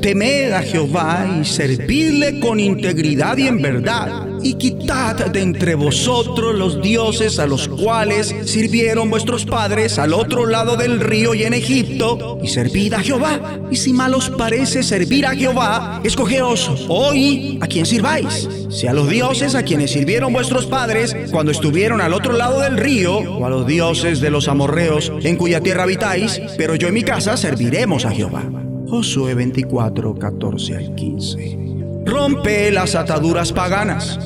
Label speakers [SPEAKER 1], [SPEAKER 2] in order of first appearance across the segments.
[SPEAKER 1] temed a Jehová y servidle con integridad y en verdad y quitad de entre vosotros los dioses a los cuales sirvieron vuestros padres al otro lado del río y en Egipto, y servid a Jehová. Y si mal os parece servir a Jehová, escogeos hoy a quien sirváis, si a los dioses a quienes sirvieron vuestros padres cuando estuvieron al otro lado del río, o a los dioses de los amorreos en cuya tierra habitáis, pero yo y mi casa serviremos a Jehová. Josué 24, 14 al 15. Rompe las ataduras paganas.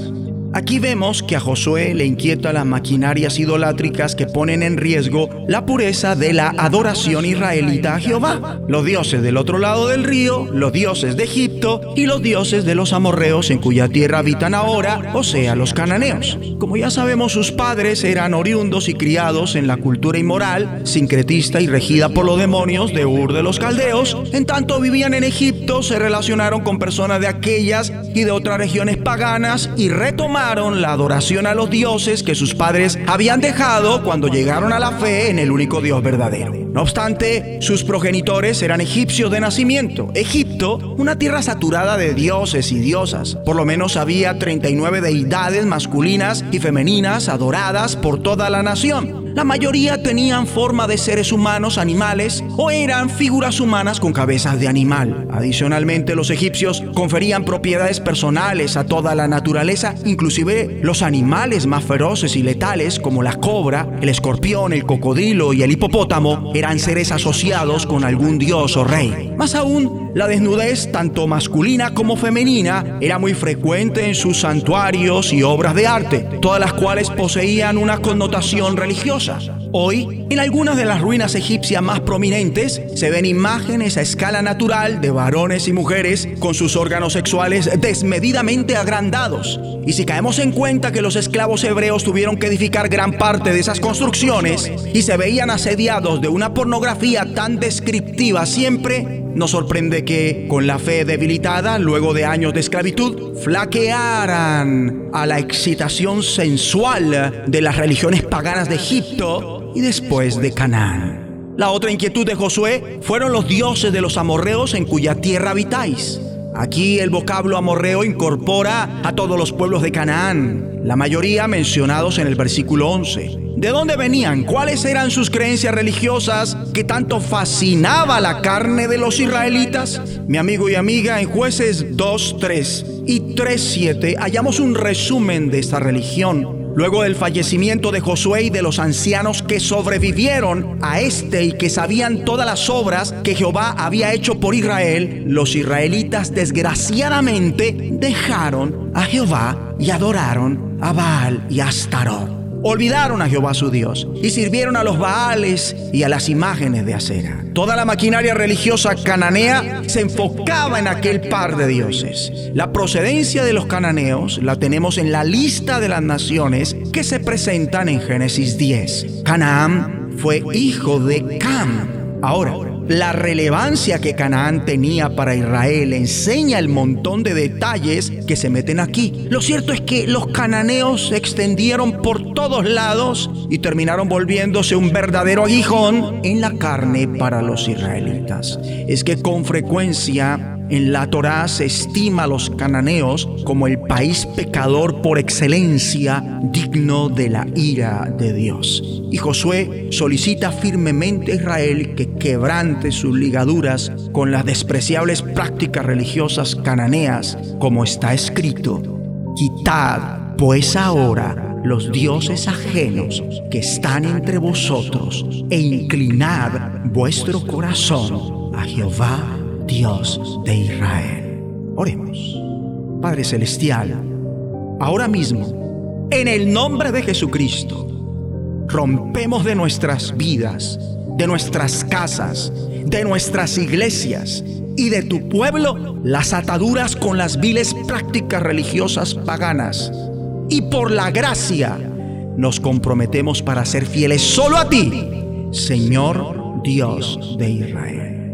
[SPEAKER 1] Aquí vemos que a Josué le inquieta las maquinarias idolátricas que ponen en riesgo la pureza de la adoración israelita a Jehová. Los dioses del otro lado del río, los dioses de Egipto y los dioses de los amorreos en cuya tierra habitan ahora, o sea, los cananeos. Como ya sabemos, sus padres eran oriundos y criados en la cultura inmoral, sincretista y regida por los demonios de Ur de los caldeos. En tanto vivían en Egipto, se relacionaron con personas de aquellas y de otras regiones paganas y retomaron la adoración a los dioses que sus padres habían dejado cuando llegaron a la fe en el único Dios verdadero. No obstante, sus progenitores eran egipcios de nacimiento. Egipto, una tierra saturada de dioses y diosas. Por lo menos había 39 deidades masculinas y femeninas adoradas por toda la nación. La mayoría tenían forma de seres humanos, animales o eran figuras humanas con cabezas de animal. Adicionalmente, los egipcios conferían propiedades personales a toda la naturaleza, inclusive los animales más feroces y letales como la cobra, el escorpión, el cocodrilo y el hipopótamo eran seres asociados con algún dios o rey. Más aún, la desnudez, tanto masculina como femenina, era muy frecuente en sus santuarios y obras de arte, todas las cuales poseían una connotación religiosa. Hoy, en algunas de las ruinas egipcias más prominentes, se ven imágenes a escala natural de varones y mujeres con sus órganos sexuales desmedidamente agrandados. Y si caemos en cuenta que los esclavos hebreos tuvieron que edificar gran parte de esas construcciones y se veían asediados de una pornografía tan descriptiva siempre, nos sorprende que, con la fe debilitada, luego de años de esclavitud, flaquearan a la excitación sensual de las religiones paganas de Egipto y después de Canaán. La otra inquietud de Josué fueron los dioses de los amorreos en cuya tierra habitáis. Aquí el vocablo amorreo incorpora a todos los pueblos de Canaán, la mayoría mencionados en el versículo 11. ¿De dónde venían? ¿Cuáles eran sus creencias religiosas que tanto fascinaba la carne de los israelitas? Mi amigo y amiga, en jueces 2, 3 y 3, 7 hallamos un resumen de esta religión Luego del fallecimiento de Josué y de los ancianos que sobrevivieron a este y que sabían todas las obras que Jehová había hecho por Israel, los israelitas desgraciadamente dejaron a Jehová y adoraron a Baal y a olvidaron a Jehová su Dios y sirvieron a los Baales y a las imágenes de acera. Toda la maquinaria religiosa cananea se enfocaba en aquel par de dioses. La procedencia de los cananeos la tenemos en la lista de las naciones que se presentan en Génesis 10. Canaán fue hijo de Cam. Ahora, la relevancia que Canaán tenía para Israel enseña el montón de detalles que se meten aquí. Lo cierto es que los cananeos se extendieron por todos lados y terminaron volviéndose un verdadero aguijón en la carne para los israelitas. Es que con frecuencia en la Torá se estima a los cananeos como el país pecador por excelencia, digno de la ira de Dios. Y Josué solicita firmemente a Israel que quebrante sus ligaduras con las despreciables prácticas religiosas cananeas, como está escrito. Quitad pues ahora los dioses ajenos que están entre vosotros e inclinad vuestro corazón a Jehová Dios de Israel. Oremos. Padre Celestial, ahora mismo, en el nombre de Jesucristo, rompemos de nuestras vidas, de nuestras casas, de nuestras iglesias y de tu pueblo las ataduras con las viles prácticas religiosas paganas. Y por la gracia nos comprometemos para ser fieles solo a ti, Señor Dios de Israel